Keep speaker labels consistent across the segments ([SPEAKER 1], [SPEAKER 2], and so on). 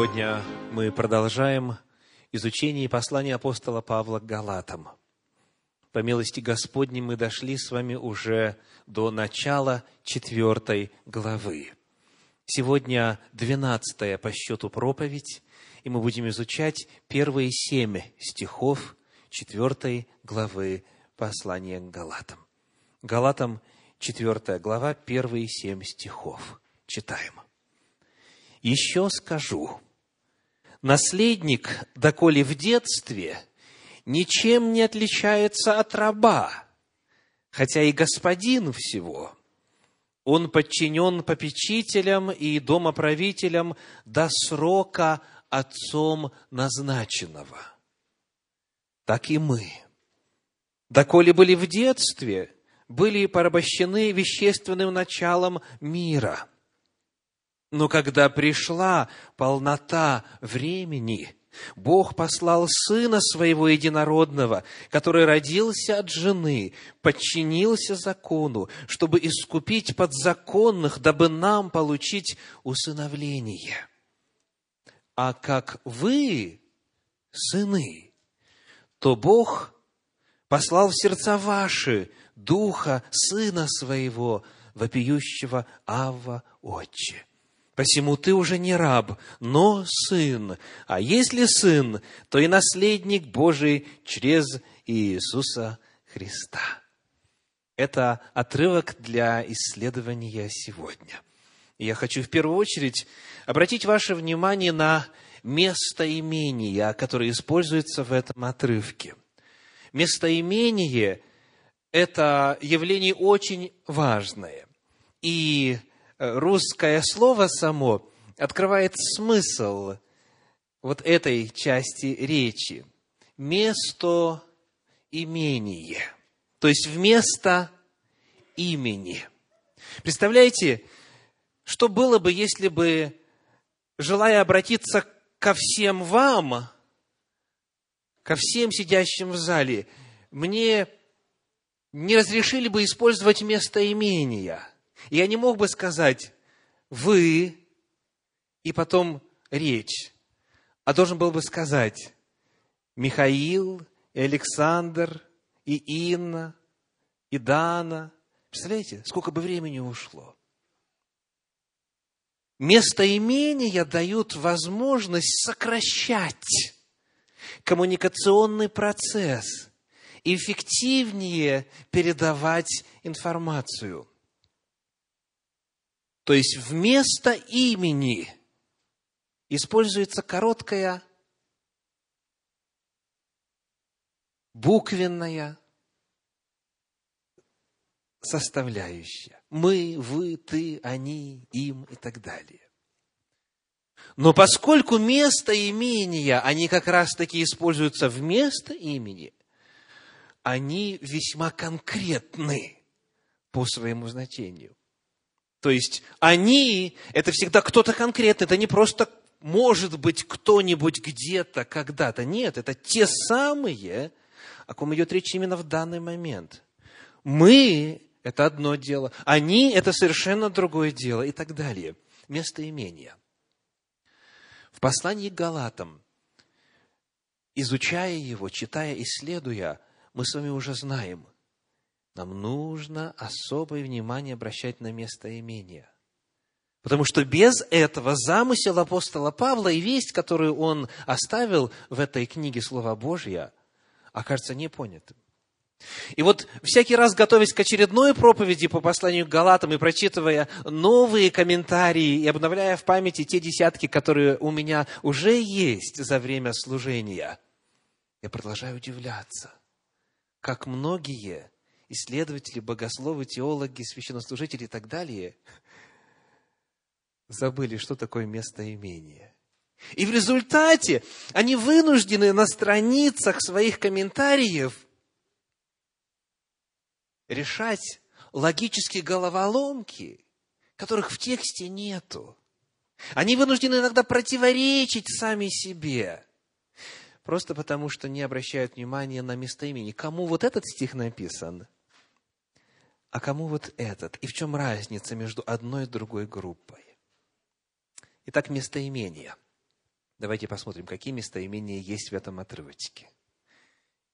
[SPEAKER 1] Сегодня мы продолжаем изучение послания апостола Павла к Галатам. По милости Господней мы дошли с вами уже до начала четвертой главы. Сегодня двенадцатая по счету проповедь, и мы будем изучать первые семь стихов четвертой главы послания к Галатам. Галатам, четвертая глава, первые семь стихов. Читаем еще скажу, наследник, доколе в детстве, ничем не отличается от раба, хотя и господин всего. Он подчинен попечителям и домоправителям до срока отцом назначенного. Так и мы. Доколе были в детстве, были порабощены вещественным началом мира – но когда пришла полнота времени, Бог послал Сына Своего Единородного, который родился от жены, подчинился закону, чтобы искупить подзаконных, дабы нам получить усыновление. А как вы, сыны, то Бог послал в сердца ваши Духа Сына Своего, вопиющего Авва Отче. Посему ты уже не раб, но сын. А если сын, то и наследник Божий через Иисуса Христа. Это отрывок для исследования сегодня. И я хочу в первую очередь обратить ваше внимание на местоимение, которое используется в этом отрывке. Местоимение – это явление очень важное. И русское слово само открывает смысл вот этой части речи. Место имение. То есть вместо имени. Представляете, что было бы, если бы, желая обратиться ко всем вам, ко всем сидящим в зале, мне не разрешили бы использовать местоимения – я не мог бы сказать «вы» и потом речь, а должен был бы сказать Михаил, и Александр, и Инна, и Дана. Представляете, сколько бы времени ушло? Местоимения дают возможность сокращать коммуникационный процесс, эффективнее передавать информацию. То есть вместо имени используется короткая буквенная составляющая. Мы, вы, ты, они, им и так далее. Но поскольку место имения, они как раз-таки используются вместо имени, они весьма конкретны по своему значению. То есть они – это всегда кто-то конкретный, это не просто может быть кто-нибудь где-то, когда-то. Нет, это те самые, о ком идет речь именно в данный момент. Мы – это одно дело, они – это совершенно другое дело и так далее. Местоимение. В послании к Галатам, изучая его, читая, исследуя, мы с вами уже знаем – нам нужно особое внимание обращать на местоимение. Потому что без этого замысел апостола Павла и весть, которую он оставил в этой книге Слова Божья, окажется непонятым. И вот всякий раз, готовясь к очередной проповеди по посланию к Галатам и прочитывая новые комментарии и обновляя в памяти те десятки, которые у меня уже есть за время служения, я продолжаю удивляться, как многие исследователи, богословы, теологи, священнослужители и так далее забыли, что такое местоимение. И в результате они вынуждены на страницах своих комментариев решать логические головоломки, которых в тексте нету. Они вынуждены иногда противоречить сами себе, просто потому что не обращают внимания на местоимение. Кому вот этот стих написан – а кому вот этот? И в чем разница между одной и другой группой? Итак, местоимение. Давайте посмотрим, какие местоимения есть в этом отрывочке.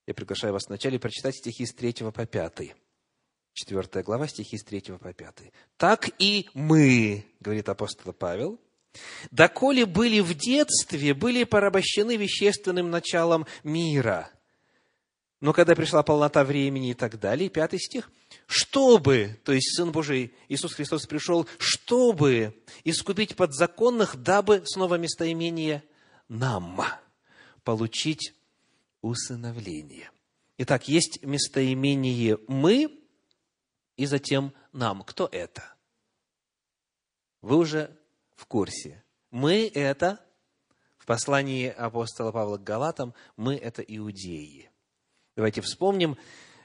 [SPEAKER 1] Я приглашаю вас вначале прочитать стихи с 3 по 5. Четвертая глава, стихи с 3 по 5. «Так и мы, — говорит апостол Павел, — доколе были в детстве, были порабощены вещественным началом мира. Но когда пришла полнота времени и так далее, пятый стих, чтобы, то есть Сын Божий Иисус Христос пришел, чтобы искупить подзаконных, дабы, снова местоимение – нам получить усыновление. Итак, есть местоимение «мы» и затем «нам». Кто это? Вы уже в курсе. «Мы» – это, в послании апостола Павла к Галатам, «мы» – это иудеи. Давайте вспомним,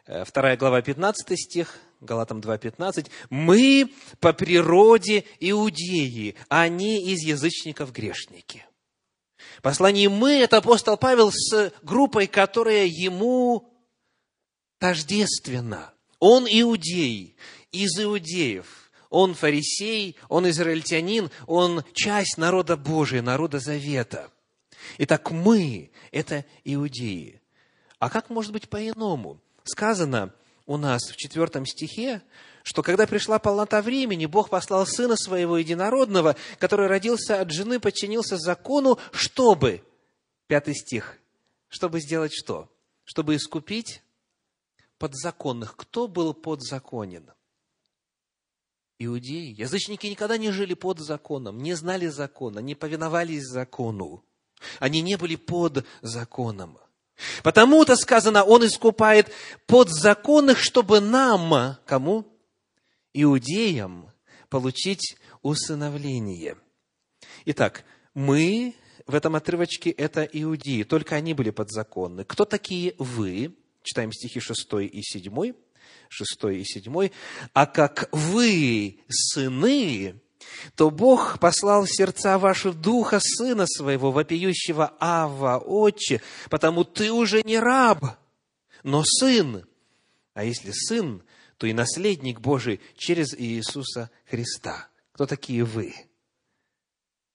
[SPEAKER 1] 2 э, глава, 15 стих, Галатам 2.15. «Мы по природе иудеи, а не из язычников грешники». Послание «мы» – это апостол Павел с группой, которая ему тождественна. Он иудей, из иудеев. Он фарисей, он израильтянин, он часть народа Божия, народа Завета. Итак, мы – это иудеи. А как может быть по-иному? Сказано у нас в четвертом стихе, что когда пришла полнота времени, Бог послал Сына Своего Единородного, который родился от жены, подчинился закону, чтобы, пятый стих, чтобы сделать что? Чтобы искупить подзаконных. Кто был подзаконен? Иудеи. Язычники никогда не жили под законом, не знали закона, не повиновались закону. Они не были под законом. Потому-то сказано, Он искупает подзаконных, чтобы нам, кому? иудеям получить усыновление. Итак, мы в этом отрывочке – это иудеи, только они были подзаконны. Кто такие вы? Читаем стихи 6 и 7. 6 и 7. «А как вы сыны, то Бог послал в сердца ваши духа Сына Своего, вопиющего Ава, Отче, потому ты уже не раб, но сын. А если сын, то и наследник Божий через Иисуса Христа. Кто такие вы?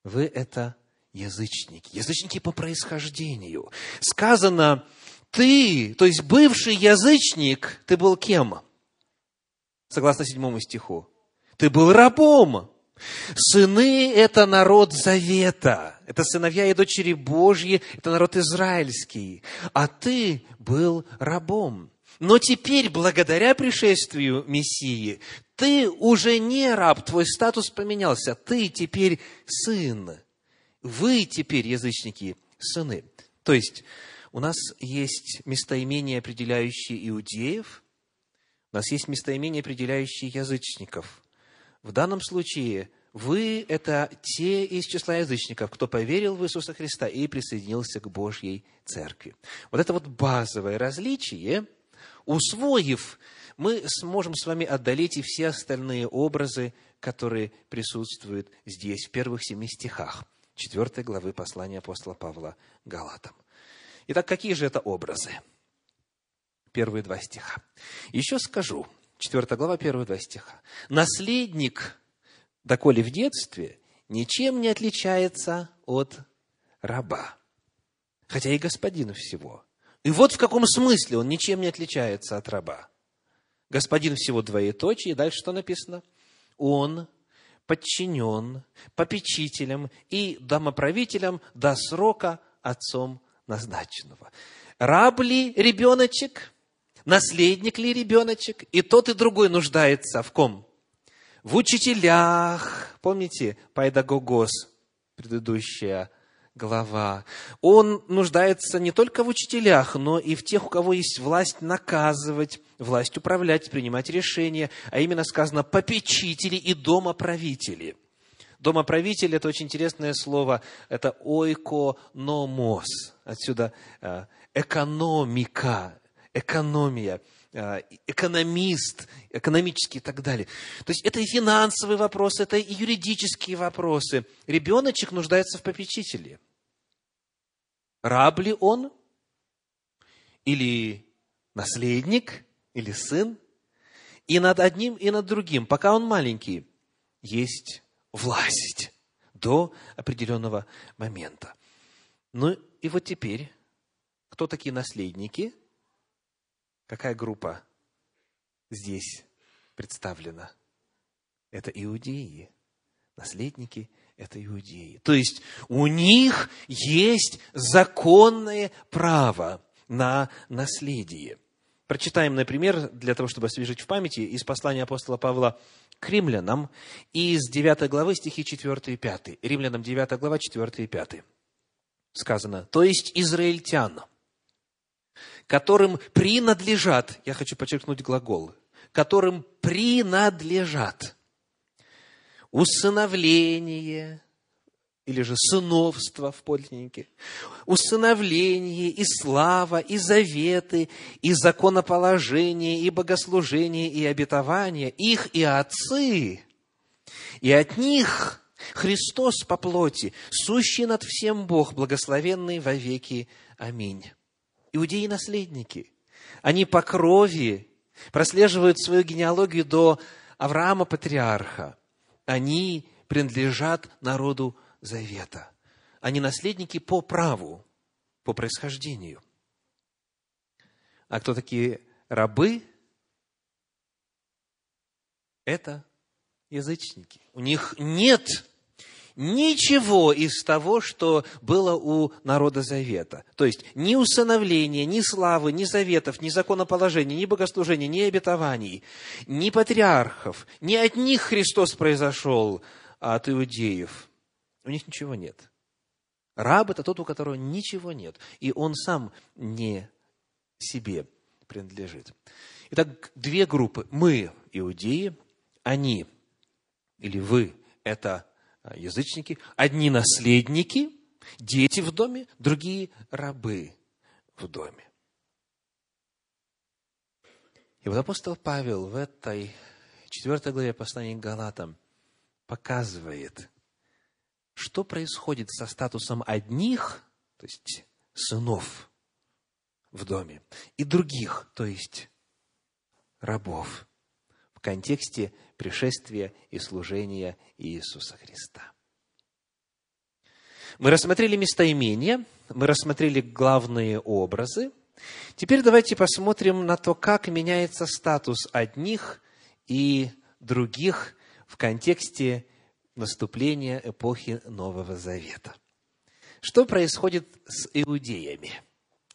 [SPEAKER 1] Вы – это язычники. Язычники по происхождению. Сказано, ты, то есть бывший язычник, ты был кем? Согласно седьмому стиху. Ты был рабом. Сыны – это народ завета. Это сыновья и дочери Божьи, это народ израильский. А ты был рабом. Но теперь, благодаря пришествию Мессии, ты уже не раб, твой статус поменялся, ты теперь сын. Вы теперь, язычники, сыны. То есть, у нас есть местоимение, определяющие иудеев, у нас есть местоимение, определяющие язычников. В данном случае вы – это те из числа язычников, кто поверил в Иисуса Христа и присоединился к Божьей Церкви. Вот это вот базовое различие – усвоив, мы сможем с вами отдалить и все остальные образы, которые присутствуют здесь, в первых семи стихах 4 главы послания апостола Павла Галатам. Итак, какие же это образы? Первые два стиха. Еще скажу, 4 глава, первые два стиха. Наследник, доколе в детстве, ничем не отличается от раба, хотя и господин всего. И вот в каком смысле он ничем не отличается от раба. Господин всего двоеточие, и дальше что написано? Он подчинен попечителям и домоправителям до срока отцом назначенного. Раб ли ребеночек? Наследник ли ребеночек? И тот, и другой нуждается в ком? В учителях. Помните, пайдагогос, предыдущая глава. Он нуждается не только в учителях, но и в тех, у кого есть власть наказывать, власть управлять, принимать решения, а именно сказано попечители и домоправители. Домоправитель – это очень интересное слово, это ойкономос, отсюда э, экономика, экономия э, экономист, экономический и так далее. То есть это и финансовые вопросы, это и юридические вопросы. Ребеночек нуждается в попечителе. Раб ли он? Или наследник? Или сын? И над одним, и над другим, пока он маленький, есть власть до определенного момента. Ну и вот теперь, кто такие наследники? Какая группа здесь представлена? Это иудеи. Наследники – это иудеи. То есть у них есть законное право на наследие. Прочитаем, например, для того, чтобы освежить в памяти, из послания апостола Павла к римлянам, из 9 главы стихи 4 и 5. Римлянам 9 глава, 4 и 5. Сказано, то есть израильтян, которым принадлежат, я хочу подчеркнуть глагол, которым принадлежат усыновление, или же сыновство в подлиннике, усыновление, и слава, и заветы, и законоположение, и богослужение, и обетование, их и отцы, и от них Христос по плоти, сущий над всем Бог, благословенный во веки. Аминь. Иудеи наследники, они по крови прослеживают свою генеалогию до Авраама Патриарха. Они принадлежат народу завета. Они наследники по праву, по происхождению. А кто такие рабы? Это язычники. У них нет ничего из того, что было у народа завета. То есть ни усыновления, ни славы, ни заветов, ни законоположения, ни богослужения, ни обетований, ни патриархов, ни от них Христос произошел, а от иудеев. У них ничего нет. Раб – это тот, у которого ничего нет, и он сам не себе принадлежит. Итак, две группы. Мы, иудеи, они, или вы, это язычники, одни наследники, дети в доме, другие рабы в доме. И вот апостол Павел в этой четвертой главе послания к Галатам показывает, что происходит со статусом одних, то есть сынов в доме, и других, то есть рабов, в контексте пришествия и служения Иисуса Христа. Мы рассмотрели местоимения, мы рассмотрели главные образы. Теперь давайте посмотрим на то, как меняется статус одних и других в контексте наступления эпохи Нового Завета. Что происходит с иудеями?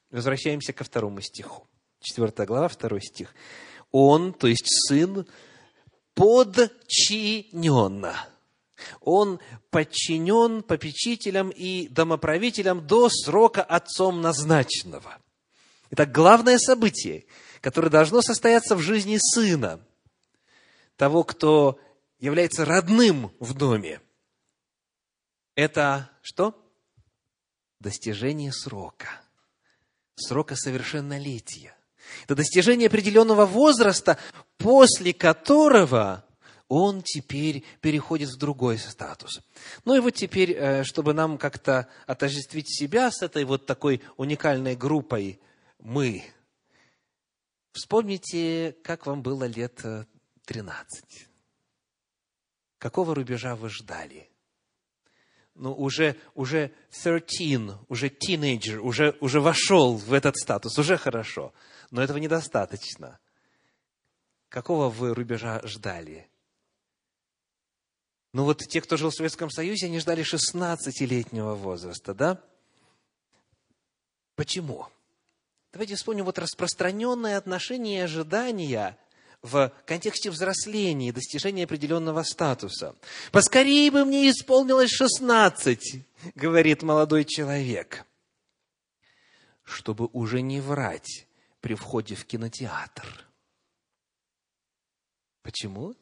[SPEAKER 1] Возвращаемся ко второму стиху. Четвертая глава, второй стих. Он, то есть сын, подчинен. Он подчинен попечителям и домоправителям до срока отцом назначенного. Итак, главное событие, которое должно состояться в жизни сына, того, кто является родным в доме, это что? Достижение срока. Срока совершеннолетия. Это достижение определенного возраста, после которого он теперь переходит в другой статус. Ну и вот теперь, э, чтобы нам как-то отождествить себя с этой вот такой уникальной группой «мы», вспомните, как вам было лет 13. Э, Какого рубежа вы ждали? Ну, уже, уже 13, уже teenager, уже, уже вошел в этот статус, уже хорошо. Но этого недостаточно. Какого вы рубежа ждали? Ну вот те, кто жил в Советском Союзе, они ждали 16-летнего возраста, да? Почему? Давайте вспомним вот распространенное отношение и ожидания – в контексте взросления и достижения определенного статуса. «Поскорее бы мне исполнилось шестнадцать», — говорит молодой человек, чтобы уже не врать при входе в кинотеатр. Почему?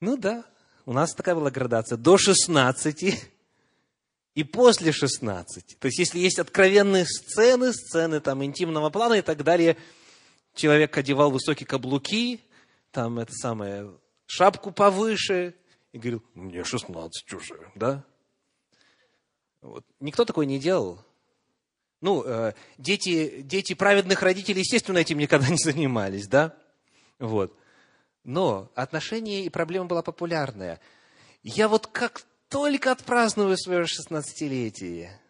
[SPEAKER 1] Ну да, у нас такая была градация. До 16 и после 16. То есть, если есть откровенные сцены, сцены там интимного плана и так далее – человек одевал высокие каблуки, там это самое, шапку повыше, и говорил, мне 16 уже, да? Вот. Никто такой не делал. Ну, э, дети, дети праведных родителей, естественно, этим никогда не занимались, да? Вот. Но отношения и проблема была популярная. Я вот как только отпраздную свое шестнадцатилетие,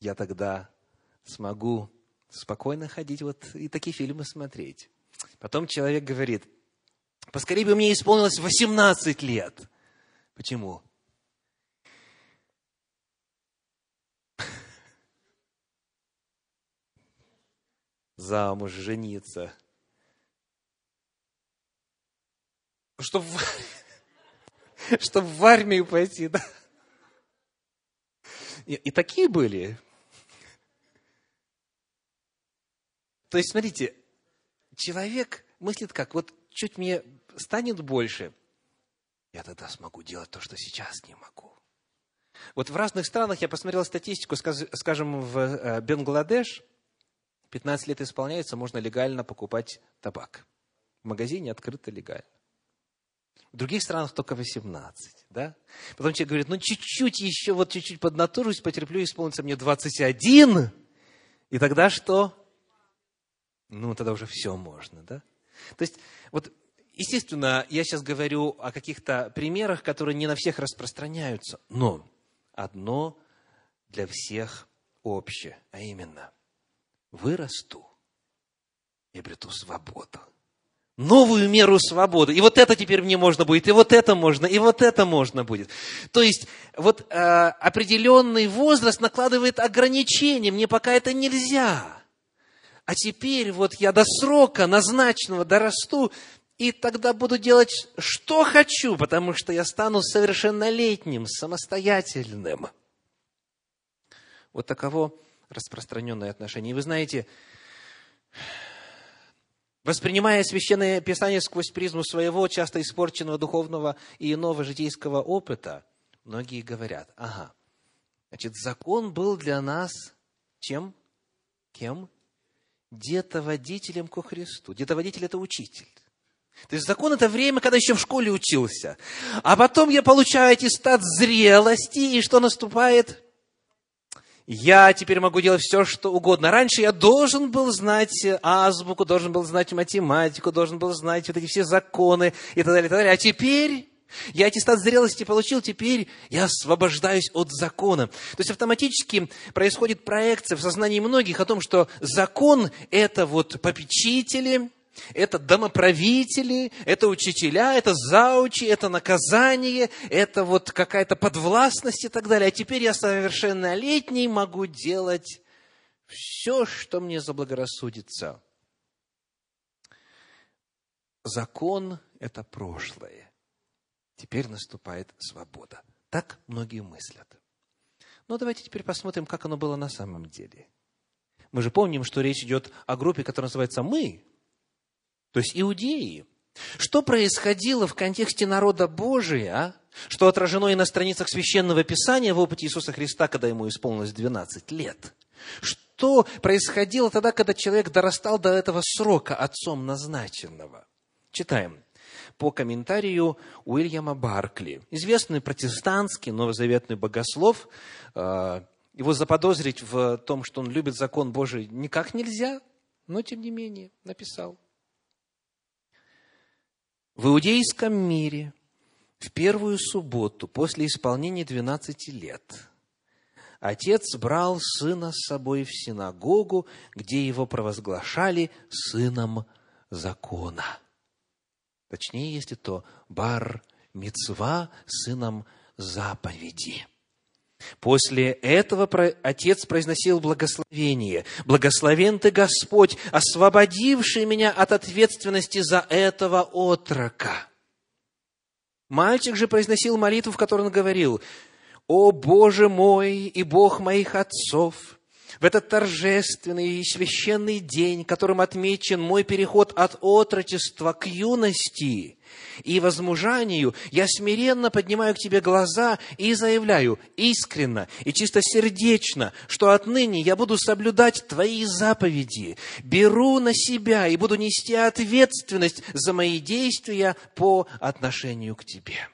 [SPEAKER 1] я тогда смогу спокойно ходить вот и такие фильмы смотреть. Потом человек говорит, поскорее бы мне исполнилось 18 лет. Почему? Замуж, жениться. Чтобы в, чтоб в армию пойти, да? И, и такие были. То есть, смотрите, человек мыслит как, вот чуть мне станет больше, я тогда смогу делать то, что сейчас не могу. Вот в разных странах, я посмотрел статистику, скажем, в э, Бангладеш, 15 лет исполняется, можно легально покупать табак. В магазине открыто легально. В других странах только 18, да? Потом человек говорит, ну, чуть-чуть еще, вот чуть-чуть поднатужусь, потерплю, исполнится мне 21, и тогда что? ну, тогда уже все можно, да? То есть, вот, естественно, я сейчас говорю о каких-то примерах, которые не на всех распространяются, но одно для всех общее, а именно, вырасту и обрету свободу. Новую меру свободы. И вот это теперь мне можно будет, и вот это можно, и вот это можно будет. То есть, вот э, определенный возраст накладывает ограничения. Мне пока это нельзя а теперь вот я до срока назначенного дорасту, и тогда буду делать, что хочу, потому что я стану совершеннолетним, самостоятельным. Вот таково распространенное отношение. И вы знаете, воспринимая Священное Писание сквозь призму своего часто испорченного духовного и иного житейского опыта, многие говорят, ага, значит, закон был для нас чем? Кем? детоводителем ко Христу. Детоводитель – это учитель. То есть закон – это время, когда еще в школе учился. А потом я получаю аттестат зрелости, и что наступает? Я теперь могу делать все, что угодно. Раньше я должен был знать азбуку, должен был знать математику, должен был знать вот эти все законы и так далее, и так далее. А теперь я аттестат зрелости получил, теперь я освобождаюсь от закона. То есть автоматически происходит проекция в сознании многих о том, что закон – это вот попечители, это домоправители, это учителя, это заучи, это наказание, это вот какая-то подвластность и так далее. А теперь я совершеннолетний могу делать все, что мне заблагорассудится. Закон – это прошлое. Теперь наступает свобода. Так многие мыслят. Но давайте теперь посмотрим, как оно было на самом деле. Мы же помним, что речь идет о группе, которая называется «мы», то есть иудеи. Что происходило в контексте народа Божия, что отражено и на страницах Священного Писания в опыте Иисуса Христа, когда ему исполнилось 12 лет? Что происходило тогда, когда человек дорастал до этого срока отцом назначенного? Читаем по комментарию Уильяма Баркли. Известный протестантский новозаветный богослов. Э, его заподозрить в том, что он любит закон Божий, никак нельзя, но тем не менее написал. В иудейском мире в первую субботу после исполнения 12 лет отец брал сына с собой в синагогу, где его провозглашали сыном закона. Точнее, если то бар мецва сыном заповеди. После этого отец произносил благословение. «Благословен ты, Господь, освободивший меня от ответственности за этого отрока». Мальчик же произносил молитву, в которой он говорил, «О Боже мой и Бог моих отцов, в этот торжественный и священный день, которым отмечен мой переход от отрочества к юности и возмужанию, я смиренно поднимаю к Тебе глаза и заявляю искренно и чистосердечно, что отныне я буду соблюдать Твои заповеди, беру на себя и буду нести ответственность за мои действия по отношению к Тебе.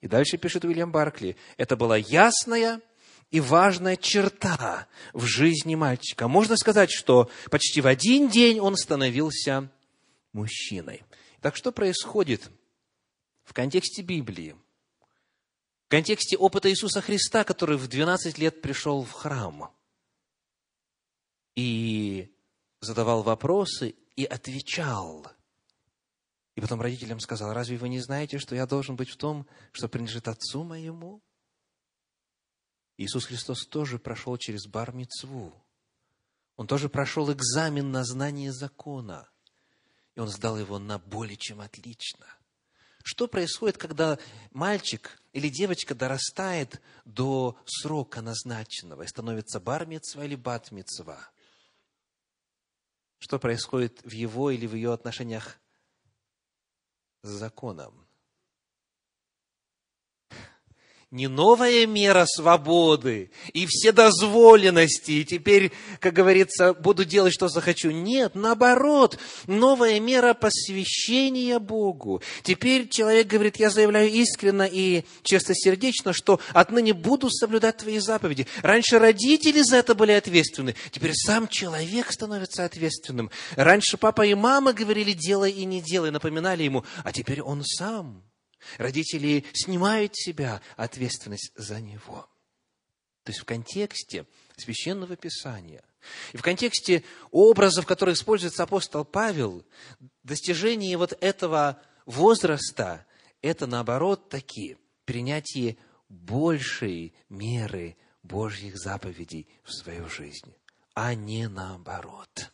[SPEAKER 1] И дальше пишет Уильям Баркли, это была ясная, и важная черта в жизни мальчика. Можно сказать, что почти в один день он становился мужчиной. Так что происходит в контексте Библии? В контексте опыта Иисуса Христа, который в 12 лет пришел в храм и задавал вопросы и отвечал. И потом родителям сказал, разве вы не знаете, что я должен быть в том, что принадлежит Отцу моему? Иисус Христос тоже прошел через бар -мицву. Он тоже прошел экзамен на знание закона. И он сдал его на более чем отлично. Что происходит, когда мальчик или девочка дорастает до срока назначенного и становится бар или бат Что происходит в его или в ее отношениях с законом? Не новая мера свободы и все дозволенности, и теперь, как говорится, буду делать, что захочу. Нет, наоборот, новая мера посвящения Богу. Теперь человек говорит, я заявляю искренно и чистосердечно, что отныне буду соблюдать твои заповеди. Раньше родители за это были ответственны, теперь сам человек становится ответственным. Раньше папа и мама говорили, делай и не делай, напоминали ему, а теперь он сам – Родители снимают с себя ответственность за него. То есть в контексте священного писания и в контексте образов, которые используется апостол Павел, достижение вот этого возраста – это, наоборот, такие принятие большей меры Божьих заповедей в свою жизнь, а не наоборот.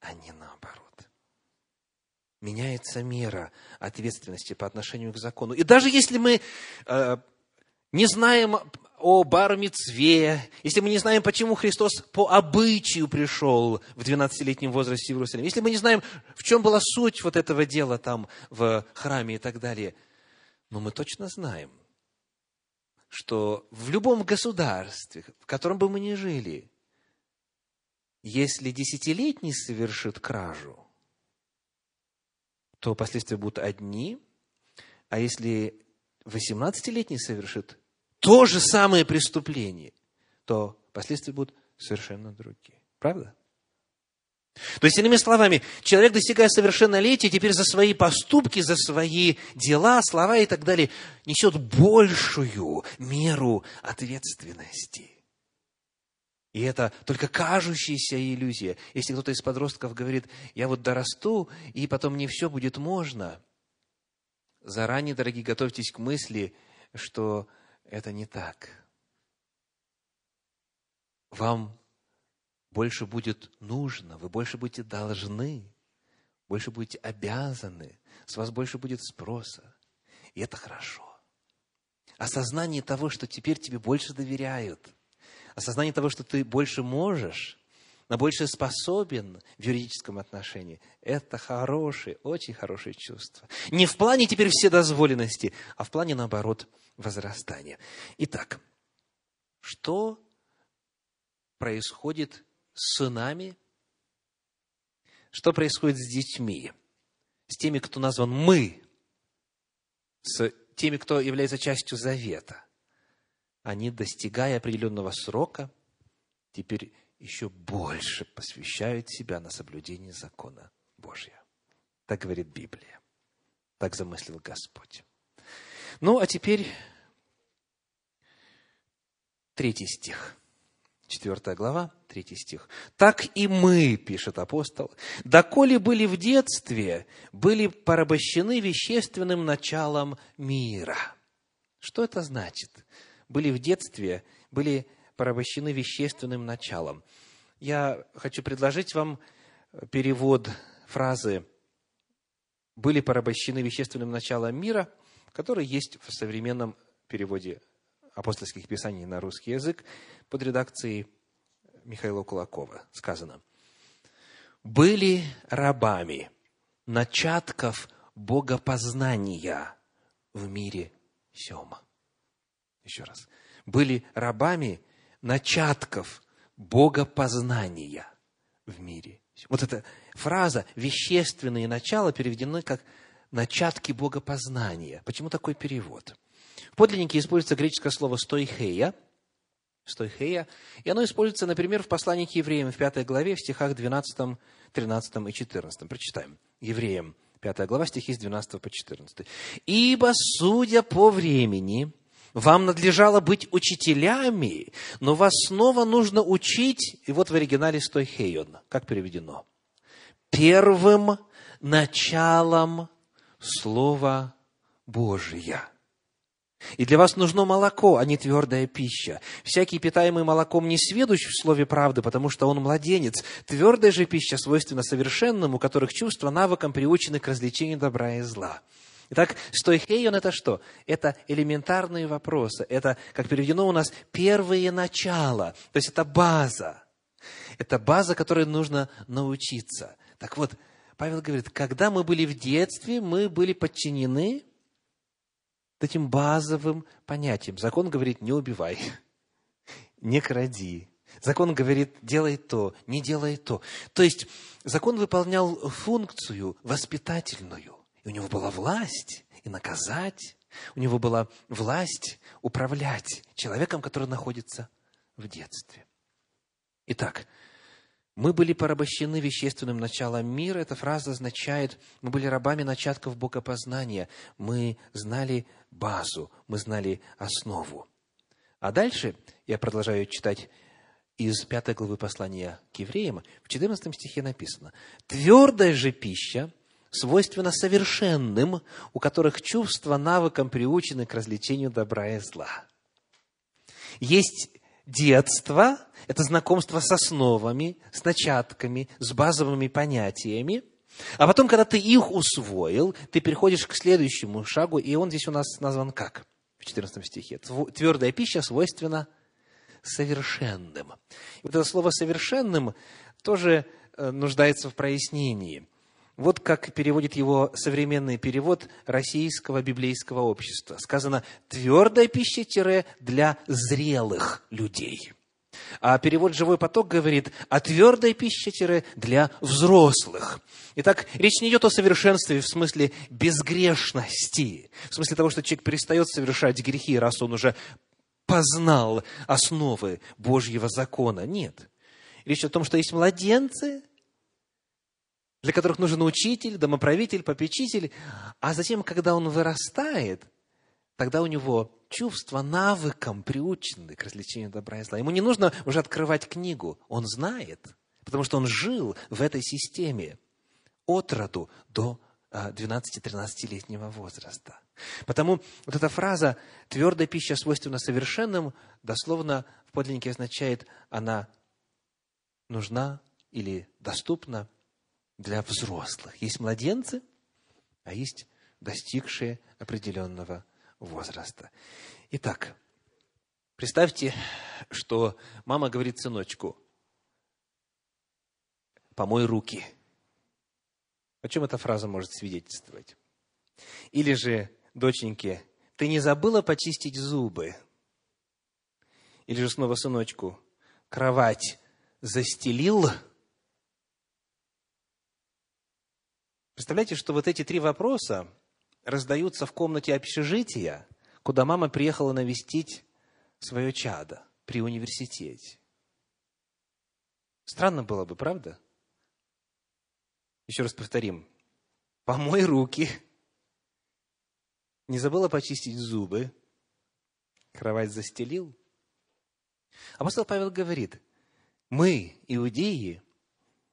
[SPEAKER 1] А не наоборот меняется мера ответственности по отношению к закону. И даже если мы э, не знаем о Бармицве, если мы не знаем, почему Христос по обычаю пришел в 12-летнем возрасте в Иерусалим, если мы не знаем, в чем была суть вот этого дела там в храме и так далее, но мы точно знаем, что в любом государстве, в котором бы мы ни жили, если десятилетний совершит кражу – то последствия будут одни, а если 18-летний совершит то же самое преступление, то последствия будут совершенно другие. Правда? То есть, иными словами, человек, достигая совершеннолетия, теперь за свои поступки, за свои дела, слова и так далее, несет большую меру ответственности. И это только кажущаяся иллюзия. Если кто-то из подростков говорит, я вот дорасту, и потом мне все будет можно, заранее, дорогие, готовьтесь к мысли, что это не так. Вам больше будет нужно, вы больше будете должны, больше будете обязаны, с вас больше будет спроса. И это хорошо. Осознание того, что теперь тебе больше доверяют – осознание того, что ты больше можешь, на больше способен в юридическом отношении, это хорошее, очень хорошее чувство. Не в плане теперь вседозволенности, а в плане, наоборот, возрастания. Итак, что происходит с сынами? Что происходит с детьми? С теми, кто назван «мы», с теми, кто является частью завета – они, достигая определенного срока, теперь еще больше посвящают себя на соблюдение закона Божьего. Так говорит Библия. Так замыслил Господь. Ну, а теперь третий стих. Четвертая глава, третий стих. «Так и мы, — пишет апостол, — доколе были в детстве, были порабощены вещественным началом мира». Что это значит? Были в детстве, были порабощены вещественным началом. Я хочу предложить вам перевод фразы «были порабощены вещественным началом мира», который есть в современном переводе апостольских писаний на русский язык под редакцией Михаила Кулакова. Сказано, «Были рабами начатков богопознания в мире сема» еще раз, были рабами начатков богопознания в мире. Вот эта фраза «вещественные начала» переведены как «начатки богопознания». Почему такой перевод? В подлиннике используется греческое слово «стойхея», «стойхея», и оно используется, например, в послании к евреям в 5 главе, в стихах 12, 13 и 14. Прочитаем. Евреям, 5 глава, стихи с 12 по 14. «Ибо, судя по времени, вам надлежало быть учителями, но вас снова нужно учить, и вот в оригинале стой хейон, как переведено, первым началом Слова Божия. И для вас нужно молоко, а не твердая пища. Всякий, питаемый молоком, не сведущ в слове правды, потому что он младенец. Твердая же пища свойственна совершенному, у которых чувства навыком приучены к развлечению добра и зла. Итак, стойхейон – это что? Это элементарные вопросы. Это, как переведено у нас, первые начала. То есть, это база. Это база, которой нужно научиться. Так вот, Павел говорит, когда мы были в детстве, мы были подчинены этим базовым понятиям. Закон говорит, не убивай, не кради. Закон говорит, делай то, не делай то. То есть, закон выполнял функцию воспитательную. И у него была власть и наказать. У него была власть управлять человеком, который находится в детстве. Итак, мы были порабощены вещественным началом мира. Эта фраза означает, мы были рабами начатков богопознания. Мы знали базу, мы знали основу. А дальше я продолжаю читать из пятой главы послания к евреям. В 14 стихе написано, «Твердая же пища свойственно совершенным, у которых чувства навыком приучены к развлечению добра и зла. Есть детство, это знакомство с основами, с начатками, с базовыми понятиями, а потом, когда ты их усвоил, ты переходишь к следующему шагу, и он здесь у нас назван как? В 14 стихе. Твердая пища свойственна совершенным. И вот это слово «совершенным» тоже э, нуждается в прояснении. Вот как переводит его современный перевод российского библейского общества. Сказано «твердая пища для зрелых людей». А перевод «Живой поток» говорит «а твердая пища для взрослых». Итак, речь не идет о совершенстве в смысле безгрешности, в смысле того, что человек перестает совершать грехи, раз он уже познал основы Божьего закона. Нет. Речь о том, что есть младенцы, для которых нужен учитель, домоправитель, попечитель. А затем, когда он вырастает, тогда у него чувства навыком приучены к развлечению добра и зла. Ему не нужно уже открывать книгу, он знает, потому что он жил в этой системе от роду до 12-13-летнего а, возраста. Потому вот эта фраза «твердая пища свойственна совершенным» дословно в подлиннике означает «она нужна или доступна для взрослых. Есть младенцы, а есть достигшие определенного возраста. Итак, представьте, что мама говорит сыночку, помой руки. О чем эта фраза может свидетельствовать? Или же, доченьке, ты не забыла почистить зубы? Или же снова сыночку, кровать застелил – Представляете, что вот эти три вопроса раздаются в комнате общежития, куда мама приехала навестить свое чадо при университете. Странно было бы, правда? Еще раз повторим. Помой руки. Не забыла почистить зубы. Кровать застелил. Апостол Павел говорит, мы, иудеи,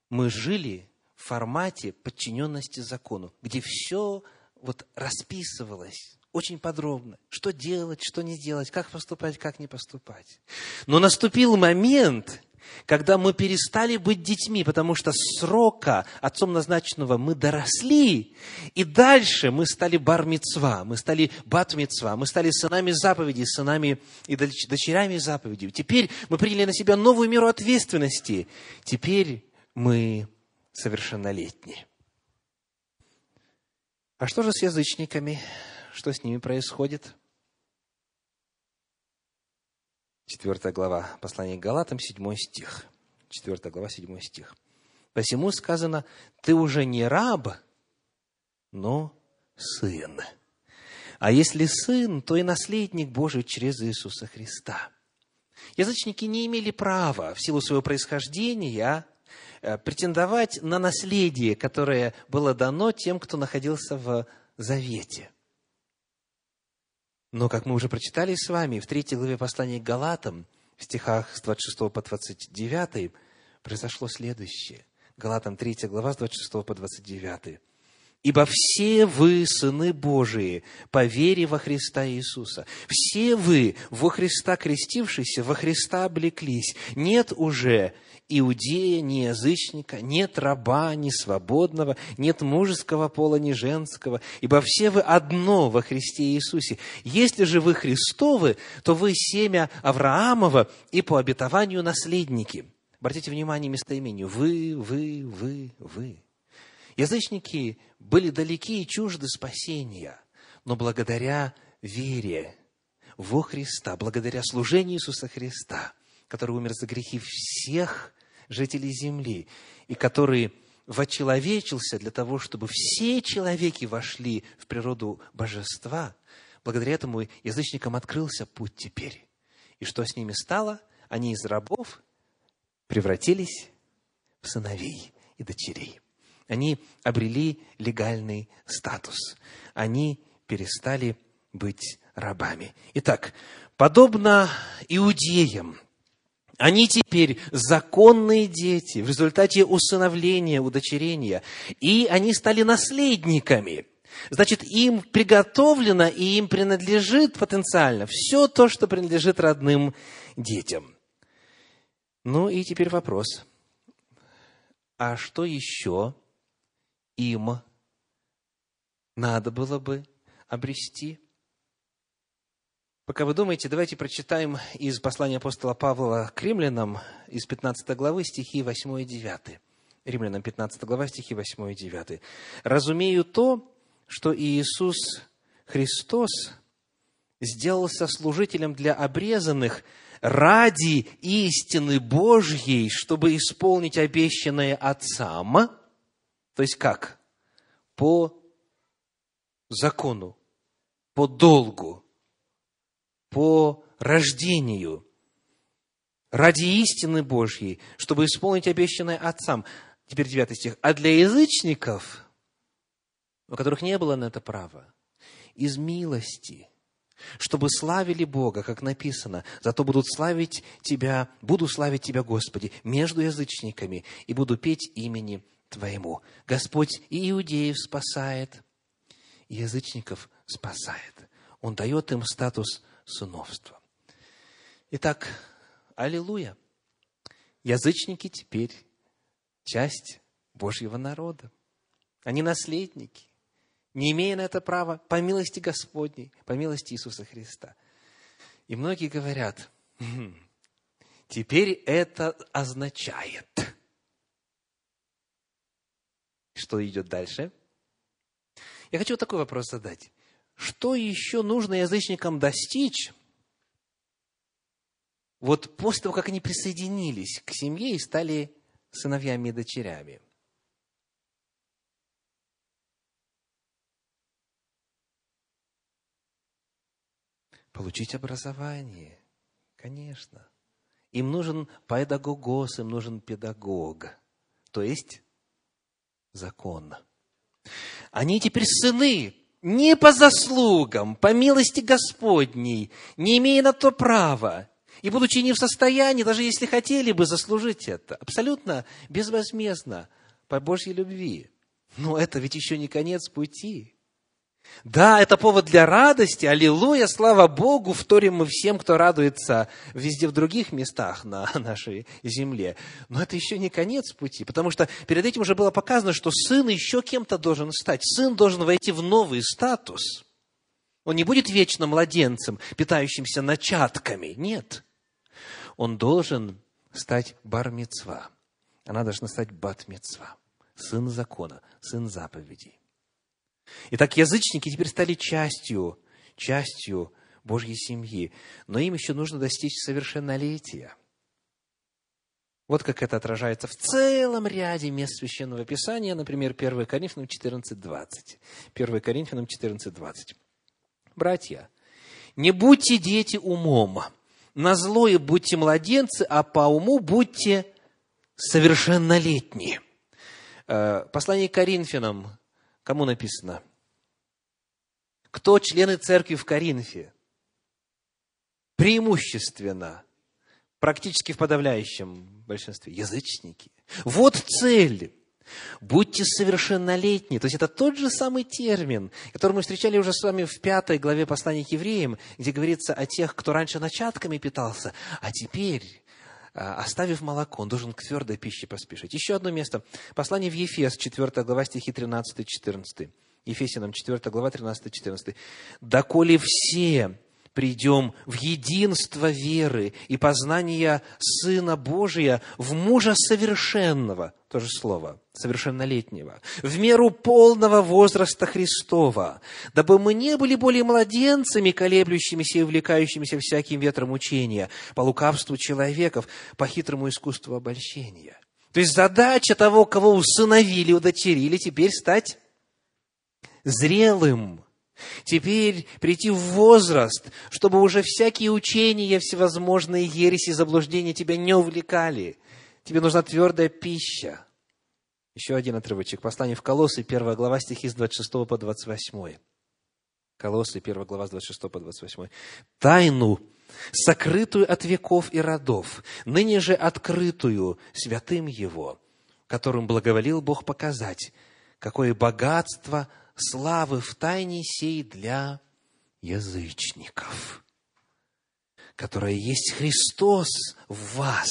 [SPEAKER 1] мы жили формате подчиненности закону, где все вот расписывалось очень подробно, что делать, что не делать, как поступать, как не поступать. Но наступил момент, когда мы перестали быть детьми, потому что срока отцом назначенного мы доросли, и дальше мы стали бармицва, мы стали батмицва, мы стали сынами заповеди, сынами и дочерями заповеди. Теперь мы приняли на себя новую меру ответственности. Теперь мы совершеннолетние. А что же с язычниками? Что с ними происходит? Четвертая глава послания к Галатам, седьмой стих. Четвертая глава, седьмой стих. Посему сказано, ты уже не раб, но сын. А если сын, то и наследник Божий через Иисуса Христа. Язычники не имели права в силу своего происхождения претендовать на наследие, которое было дано тем, кто находился в завете. Но, как мы уже прочитали с вами, в третьей главе послания к Галатам, в стихах с 26 по 29, произошло следующее. Галатам 3 глава с 26 по 29. Ибо все вы, сыны Божии, по вере во Христа Иисуса. Все вы, во Христа крестившиеся, во Христа облеклись. Нет уже иудея, ни язычника, нет раба, ни свободного, нет мужеского пола, ни женского, ибо все вы одно во Христе Иисусе. Если же вы Христовы, то вы семя Авраамова и по обетованию наследники. Обратите внимание местоимению. Вы, вы, вы, вы. Язычники были далеки и чужды спасения, но благодаря вере во Христа, благодаря служению Иисуса Христа, который умер за грехи всех жителей земли, и который вочеловечился для того, чтобы все человеки вошли в природу божества, благодаря этому язычникам открылся путь теперь. И что с ними стало? Они из рабов превратились в сыновей и дочерей. Они обрели легальный статус. Они перестали быть рабами. Итак, подобно иудеям, они теперь законные дети в результате усыновления, удочерения, и они стали наследниками. Значит, им приготовлено и им принадлежит потенциально все то, что принадлежит родным детям. Ну и теперь вопрос. А что еще им надо было бы обрести? Пока вы думаете, давайте прочитаем из послания апостола Павла к римлянам из 15 главы стихи 8 и 9. Римлянам 15 глава, стихи 8 и 9. «Разумею то, что Иисус Христос сделался служителем для обрезанных ради истины Божьей, чтобы исполнить обещанное Отцам». То есть как? По закону, по долгу, по рождению, ради истины Божьей, чтобы исполнить обещанное Отцам. Теперь девятый стих. А для язычников, у которых не было на это права, из милости, чтобы славили Бога, как написано, зато будут славить Тебя, буду славить Тебя, Господи, между язычниками, и буду петь имени Твоему. Господь и иудеев спасает, и язычников спасает. Он дает им статус сыновства. Итак, аллилуйя! Язычники теперь часть Божьего народа. Они наследники, не имея на это права, по милости Господней, по милости Иисуса Христа. И многие говорят, «Хм, теперь это означает, что идет дальше. Я хочу вот такой вопрос задать что еще нужно язычникам достичь, вот после того, как они присоединились к семье и стали сыновьями и дочерями. Получить образование, конечно. Им нужен педагогос, им нужен педагог, то есть закон. Они теперь сыны, не по заслугам, по милости Господней, не имея на то права, и будучи не в состоянии, даже если хотели бы заслужить это, абсолютно безвозмездно, по Божьей любви. Но это ведь еще не конец пути. Да, это повод для радости, аллилуйя, слава Богу, вторим мы всем, кто радуется везде в других местах на нашей земле. Но это еще не конец пути, потому что перед этим уже было показано, что сын еще кем-то должен стать. Сын должен войти в новый статус. Он не будет вечно младенцем, питающимся начатками. Нет. Он должен стать бармецва. Она должна стать батмецва. Сын закона, сын заповедей. Итак, язычники теперь стали частью, частью Божьей семьи, но им еще нужно достичь совершеннолетия. Вот как это отражается в целом ряде мест Священного Писания, например, 1 Коринфянам 14.20. 1 Коринфянам 14.20. Братья, не будьте дети умом, на злое будьте младенцы, а по уму будьте совершеннолетние. Э, послание к Коринфянам, Кому написано? Кто члены церкви в Коринфе? преимущественно, практически в подавляющем большинстве, язычники. Вот цель. Будьте совершеннолетние. То есть это тот же самый термин, который мы встречали уже с вами в пятой главе послания к евреям, где говорится о тех, кто раньше начатками питался, а теперь оставив молоко, он должен к твердой пище поспешить. Еще одно место. Послание в Ефес, 4 глава, стихи 13-14. Ефесянам 4 глава, 13-14. «Доколе все придем в единство веры и познания Сына Божия, в мужа совершенного, то же слово, совершеннолетнего, в меру полного возраста Христова, дабы мы не были более младенцами, колеблющимися и увлекающимися всяким ветром учения, по лукавству человеков, по хитрому искусству обольщения. То есть задача того, кого усыновили, удочерили, теперь стать зрелым, Теперь прийти в возраст, чтобы уже всякие учения, всевозможные ереси, заблуждения тебя не увлекали. Тебе нужна твердая пища. Еще один отрывочек. Послание в Колоссы, 1 глава, стихи с 26 по 28. Колоссы, 1 глава, с 26 по 28. «Тайну, сокрытую от веков и родов, ныне же открытую святым Его, которым благоволил Бог показать, какое богатство славы в тайне сей для язычников, которая есть Христос в вас,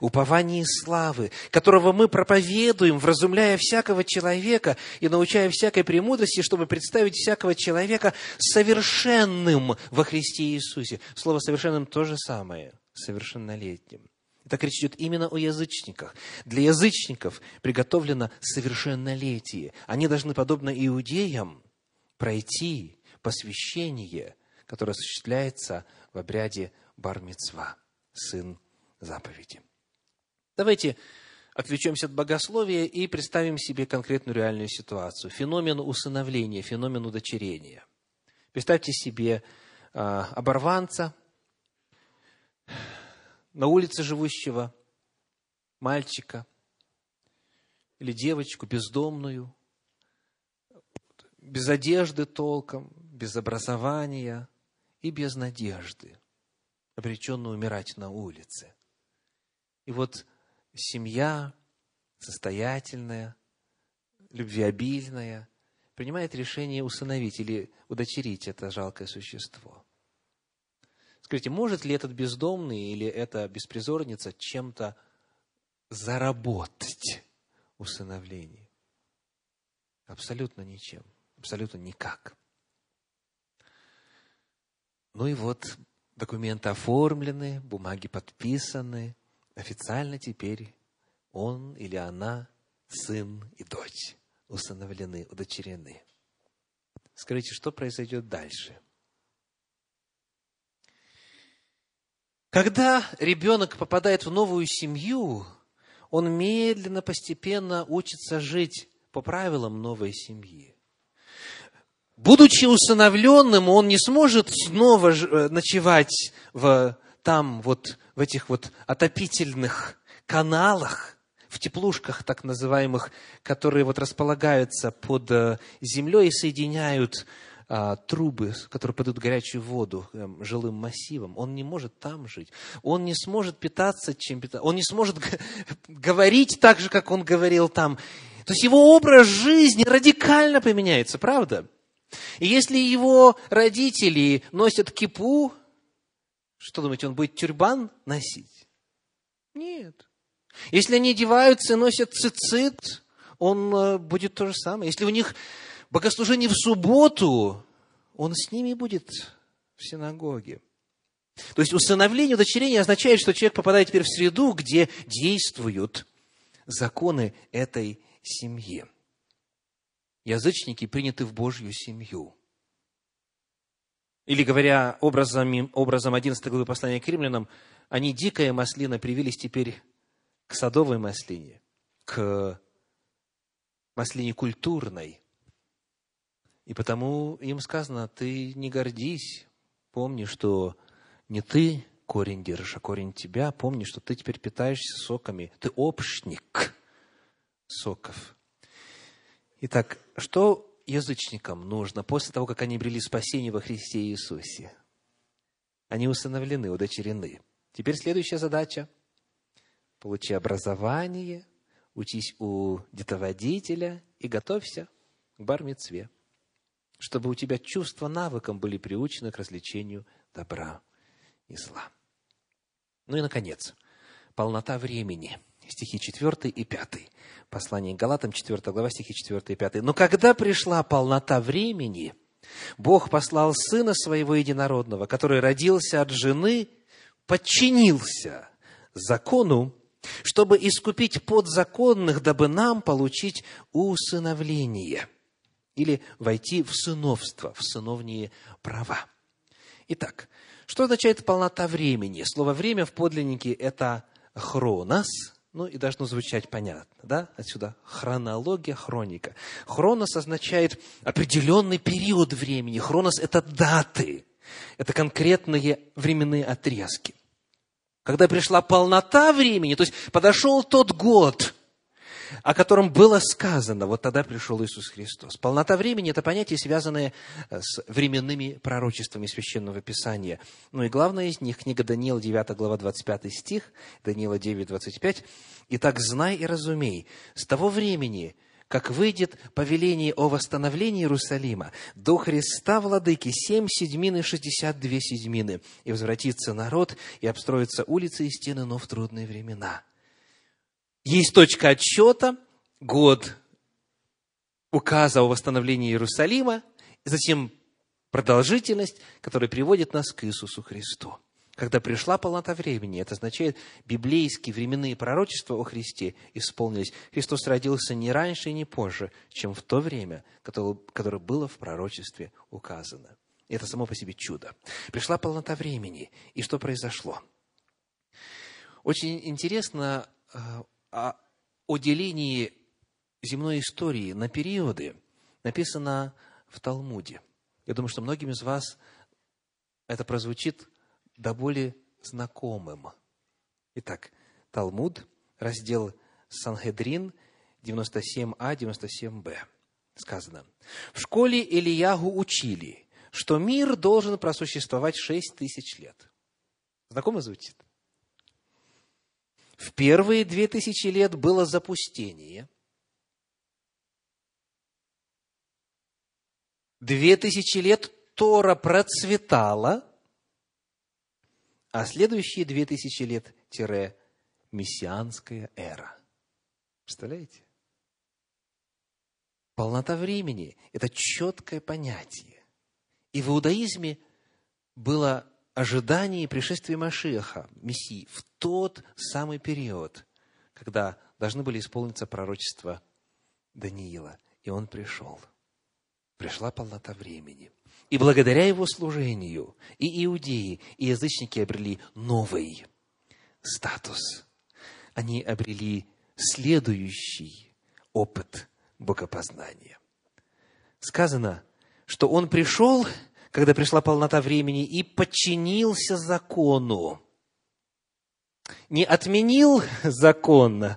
[SPEAKER 1] упование славы, которого мы проповедуем, вразумляя всякого человека и научая всякой премудрости, чтобы представить всякого человека совершенным во Христе Иисусе. Слово «совершенным» то же самое, совершеннолетним. Так речь идет именно о язычниках. Для язычников приготовлено совершеннолетие. Они должны, подобно иудеям, пройти посвящение, которое осуществляется в обряде Бармицва, сын заповеди. Давайте отвлечемся от богословия и представим себе конкретную реальную ситуацию. Феномен усыновления, феномен удочерения. Представьте себе э, оборванца, на улице живущего мальчика или девочку бездомную, без одежды толком, без образования и без надежды, обреченную умирать на улице. И вот семья состоятельная, любвеобильная, принимает решение усыновить или удочерить это жалкое существо. Скажите, может ли этот бездомный или эта беспризорница чем-то заработать усыновление? Абсолютно ничем, абсолютно никак. Ну и вот документы оформлены, бумаги подписаны, официально теперь он или она, сын и дочь, усыновлены, удочерены. Скажите, что произойдет дальше – Когда ребенок попадает в новую семью, он медленно, постепенно учится жить по правилам новой семьи. Будучи усыновленным, он не сможет снова э, ночевать в, там, вот, в этих вот отопительных каналах, в теплушках так называемых, которые вот располагаются под э, землей и соединяют а, трубы, которые подают горячую воду эм, жилым массивом, он не может там жить. Он не сможет питаться, чем питаться. Он не сможет говорить так же, как он говорил там. То есть его образ жизни радикально поменяется, правда? И если его родители носят кипу, что думаете, он будет тюрбан носить? Нет. Если они одеваются и носят цицит, он э, будет то же самое. Если у них богослужение в субботу, он с ними будет в синагоге. То есть усыновление, удочерение означает, что человек попадает теперь в среду, где действуют законы этой семьи. Язычники приняты в Божью семью. Или, говоря образом, образом 11 главы послания к римлянам, они, дикая маслина, привились теперь к садовой маслине, к маслине культурной, и потому им сказано, ты не гордись, помни, что не ты корень держишь, а корень тебя. Помни, что ты теперь питаешься соками. Ты общник соков. Итак, что язычникам нужно после того, как они обрели спасение во Христе Иисусе? они усыновлены, удочерены. Теперь следующая задача. Получи образование, учись у детоводителя и готовься к бармицве, чтобы у тебя чувства навыком были приучены к развлечению добра и зла. Ну и, наконец, полнота времени. Стихи 4 и 5. Послание к Галатам, 4 глава, стихи 4 и 5. «Но когда пришла полнота времени, Бог послал Сына Своего Единородного, который родился от жены, подчинился закону, чтобы искупить подзаконных, дабы нам получить усыновление или войти в сыновство, в сыновние права. Итак, что означает полнота времени? Слово «время» в подлиннике – это «хронос», ну и должно звучать понятно, да? Отсюда хронология, хроника. Хронос означает определенный период времени. Хронос – это даты, это конкретные временные отрезки. Когда пришла полнота времени, то есть подошел тот год, о котором было сказано, вот тогда пришел Иисус Христос. Полнота времени – это понятие, связанное э, с временными пророчествами Священного Писания. Ну и главное из них – книга Даниила, 9 глава, 25 стих, Даниила 9, 25. «Итак, знай и разумей, с того времени, как выйдет повеление о восстановлении Иерусалима, до Христа, Владыки, семь седьмин и шестьдесят две седьмины, и возвратится народ, и обстроятся улицы и стены, но в трудные времена. Есть точка отсчета, год указа о восстановлении Иерусалима, затем продолжительность, которая приводит нас к Иисусу Христу. Когда пришла полнота времени, это означает, библейские временные пророчества о Христе исполнились. Христос родился не раньше и не позже, чем в то время, которое было в пророчестве указано. Это само по себе чудо. Пришла полнота времени. И что произошло? Очень интересно э, о делении земной истории на периоды написано в Талмуде. Я думаю, что многим из вас это прозвучит да более знакомым. Итак, Талмуд, раздел Санхедрин, 97а, 97б. Сказано, в школе Ильягу учили, что мир должен просуществовать шесть тысяч лет. Знакомо звучит? В первые две тысячи лет было запустение. Две тысячи лет Тора процветала – а следующие две тысячи лет тире мессианская эра. Представляете? Полнота времени – это четкое понятие. И в иудаизме было ожидание пришествия Машиаха, Мессии, в тот самый период, когда должны были исполниться пророчества Даниила. И он пришел. Пришла полнота времени – и благодаря его служению и иудеи, и язычники обрели новый статус. Они обрели следующий опыт богопознания. Сказано, что он пришел, когда пришла полнота времени, и подчинился закону. Не отменил закон,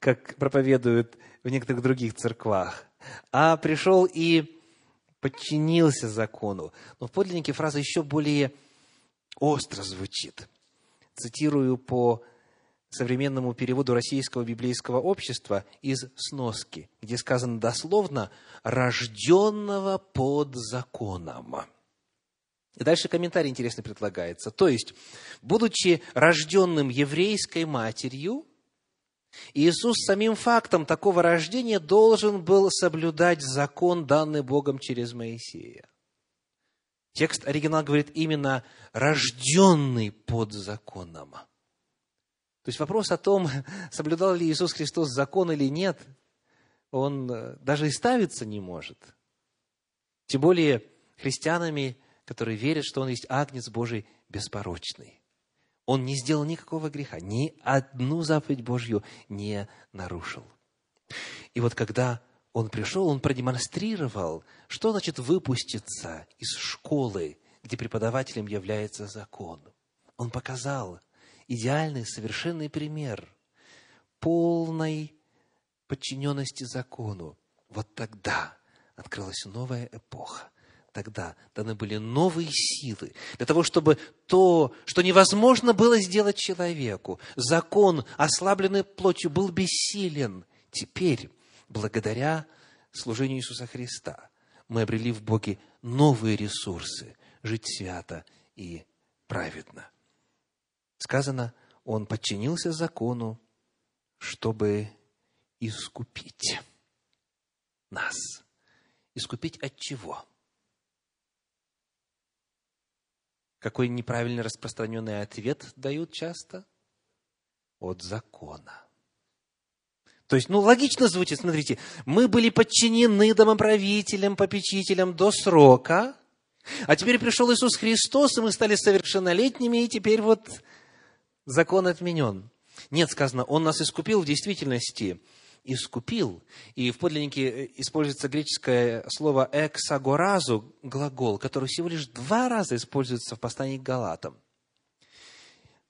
[SPEAKER 1] как проповедуют в некоторых других церквах, а пришел и подчинился закону. Но в подлиннике фраза еще более остро звучит. Цитирую по современному переводу Российского библейского общества из сноски, где сказано дословно «рожденного под законом». И дальше комментарий интересный предлагается. То есть, будучи рожденным еврейской матерью, Иисус самим фактом такого рождения должен был соблюдать закон, данный Богом через Моисея. Текст оригинал говорит именно «рожденный под законом». То есть вопрос о том, соблюдал ли Иисус Христос закон или нет, он э, даже и ставиться не может. Тем более христианами, которые верят, что Он есть Агнец Божий беспорочный. Он не сделал никакого греха, ни одну заповедь Божью не нарушил. И вот когда он пришел, он продемонстрировал, что значит выпуститься из школы, где преподавателем является закон. Он показал идеальный, совершенный пример полной подчиненности закону. Вот тогда открылась новая эпоха, тогда даны были новые силы для того, чтобы то, что невозможно было сделать человеку, закон, ослабленный плотью, был бессилен. Теперь, благодаря служению Иисуса Христа, мы обрели в Боге новые ресурсы жить свято и праведно. Сказано, Он подчинился закону, чтобы искупить нас. Искупить от чего? Какой неправильно распространенный ответ дают часто? От закона. То есть, ну, логично звучит, смотрите, мы были подчинены домоправителям, попечителям до срока, а теперь пришел Иисус Христос, и мы стали совершеннолетними, и теперь вот закон отменен. Нет, сказано, Он нас искупил в действительности – искупил. И в подлиннике э, используется греческое слово «эксагоразу», глагол, который всего лишь два раза используется в послании к Галатам.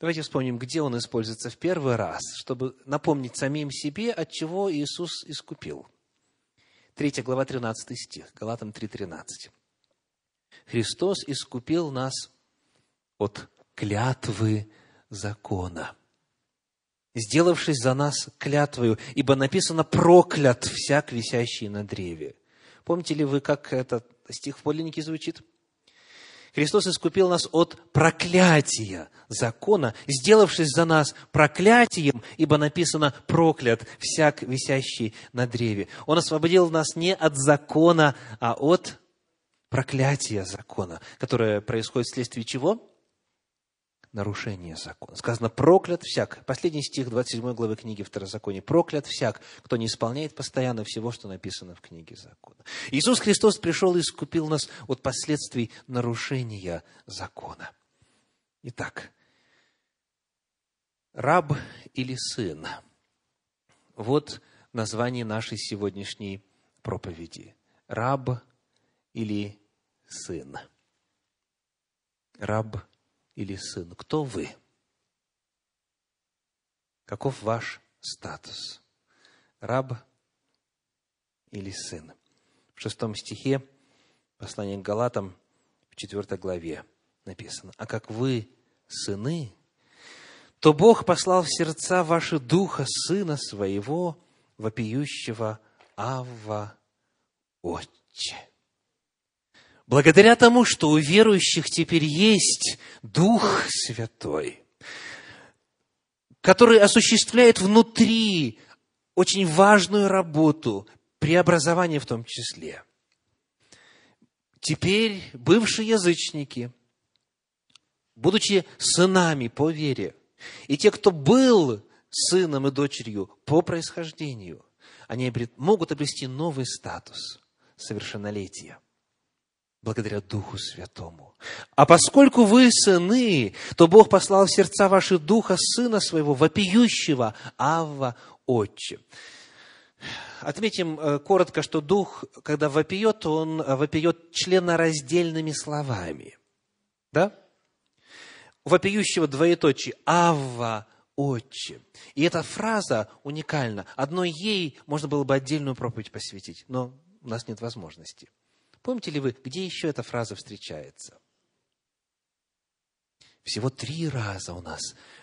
[SPEAKER 1] Давайте вспомним, где он используется в первый раз, чтобы напомнить самим себе, от чего Иисус искупил. Третья глава, 13 стих, Галатам 3.13. Христос искупил нас от клятвы закона – сделавшись за нас клятвою, ибо написано «проклят всяк, висящий на древе». Помните ли вы, как этот стих в подлиннике звучит? Христос искупил нас от проклятия закона, сделавшись за нас проклятием, ибо написано «проклят всяк, висящий на древе». Он освободил нас не от закона, а от проклятия закона, которое происходит вследствие чего? Нарушение закона. Сказано, проклят всяк. Последний стих 27 главы книги Второзакония. Проклят всяк, кто не исполняет постоянно всего, что написано в книге закона. Иисус Христос пришел и искупил нас от последствий нарушения закона. Итак, раб или сын? Вот название нашей сегодняшней проповеди. Раб или сын? Раб или сын? Кто вы? Каков ваш статус? Раб или сын? В шестом стихе послания к Галатам в четвертой главе написано. А как вы сыны, то Бог послал в сердца ваши духа Сына Своего, вопиющего Авва Отче. Благодаря тому, что у верующих теперь есть Дух Святой, который осуществляет внутри очень важную работу, преобразование в том числе. Теперь бывшие язычники, будучи сынами по вере, и те, кто был сыном и дочерью по происхождению, они могут обрести новый статус совершеннолетия – благодаря Духу Святому. А поскольку вы сыны, то Бог послал в сердца ваши Духа Сына Своего, вопиющего, Авва, Отче. Отметим э, коротко, что Дух, когда вопиет, он э, вопиет членораздельными словами. Да? Вопиющего двоеточие «Авва, Отче». И эта фраза уникальна. Одной ей можно было бы отдельную проповедь посвятить, но у нас нет возможности – Помните ли вы, где еще эта фраза встречается? Всего три раза у нас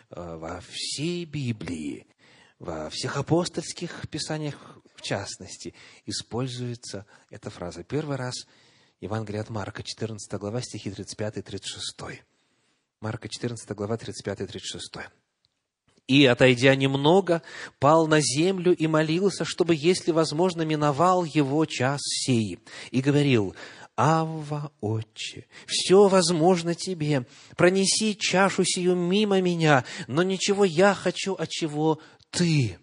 [SPEAKER 1] э, во всей Библии, во всех апостольских писаниях в частности, используется эта фраза. Первый раз Евангелие от Марка, 14 глава, стихи 35 и 36. Марка, 14 глава, 35 и 36. И, отойдя немного, пал на землю и молился, чтобы, если возможно, миновал его час сей. И говорил, Авва, Отче, все возможно Тебе, пронеси чашу сию мимо меня, но ничего я хочу, а чего Ты.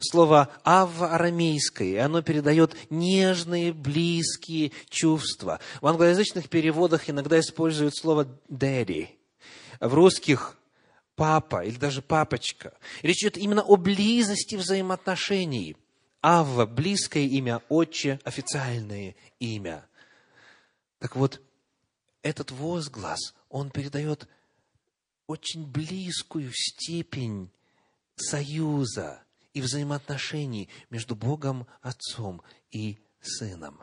[SPEAKER 1] Слово «авва» арамейское, оно передает нежные, близкие чувства. В англоязычных переводах иногда используют слово «daddy». В русских папа или даже папочка. Речь идет именно о близости взаимоотношений. Авва – близкое имя, отче – официальное имя. Так вот, этот возглас, он передает очень близкую степень союза и взаимоотношений между Богом Отцом и Сыном.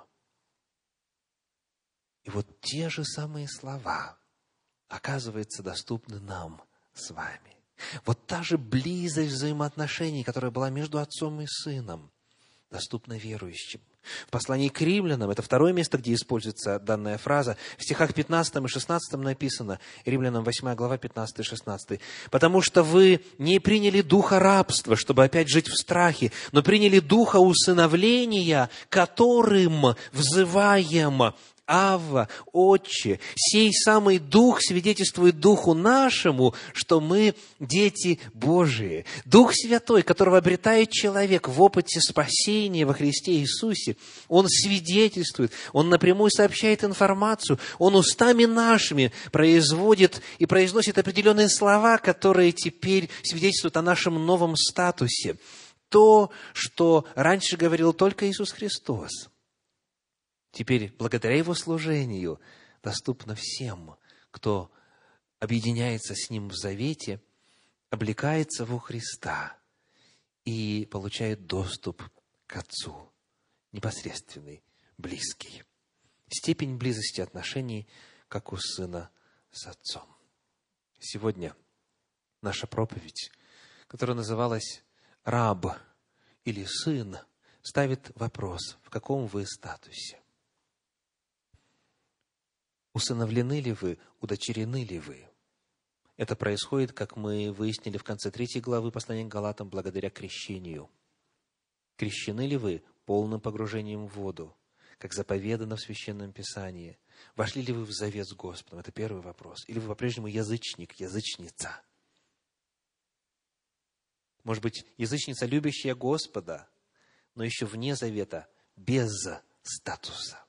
[SPEAKER 1] И вот те же самые слова, оказывается, доступны нам с вами. Вот та же близость взаимоотношений, которая была между отцом и сыном, доступна верующим. В послании к римлянам, это второе место, где используется данная фраза, в стихах 15 и 16 написано, римлянам 8 глава 15 и 16, «Потому что вы не приняли духа рабства, чтобы опять жить в страхе, но приняли духа усыновления, которым взываем, Авва, Отче, сей самый Дух свидетельствует Духу нашему, что мы дети Божии. Дух Святой, которого обретает человек в опыте спасения во Христе Иисусе, Он свидетельствует, Он напрямую сообщает информацию, Он устами нашими производит и произносит определенные слова, которые теперь свидетельствуют о нашем новом статусе. То, что раньше говорил только Иисус Христос – теперь благодаря Его служению доступно всем, кто объединяется с Ним в завете, облекается во Христа и получает доступ к Отцу, непосредственный, близкий. Степень близости отношений, как у сына с отцом. Сегодня наша проповедь, которая называлась «Раб» или «Сын», ставит вопрос, в каком вы статусе. Усыновлены ли вы, удочерены ли вы? Это происходит, как мы выяснили в конце третьей главы послания к Галатам, благодаря крещению. Крещены ли вы полным погружением в воду, как заповедано в Священном Писании? Вошли ли вы в завет с Господом? Это первый вопрос. Или вы по-прежнему язычник, язычница? Может быть, язычница, любящая Господа, но еще вне завета, без статуса.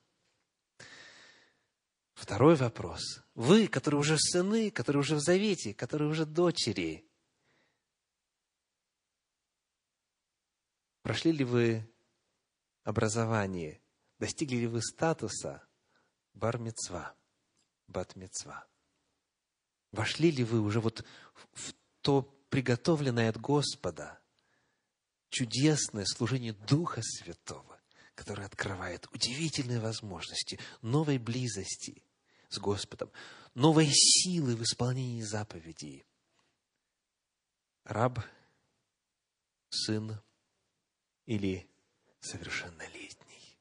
[SPEAKER 1] Второй вопрос. Вы, которые уже сыны, которые уже в завете, которые уже дочери, прошли ли вы образование, достигли ли вы статуса бармецва, батмецва? Вошли ли вы уже вот в то приготовленное от Господа чудесное служение Духа Святого, которое открывает удивительные возможности новой близости – с Господом, новой силы в исполнении заповедей. Раб, сын или совершеннолетний?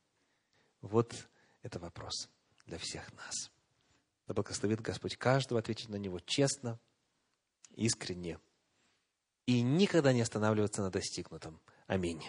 [SPEAKER 1] Вот это вопрос для всех нас. Да благословит Господь каждого ответить на него честно, искренне и никогда не останавливаться на достигнутом. Аминь.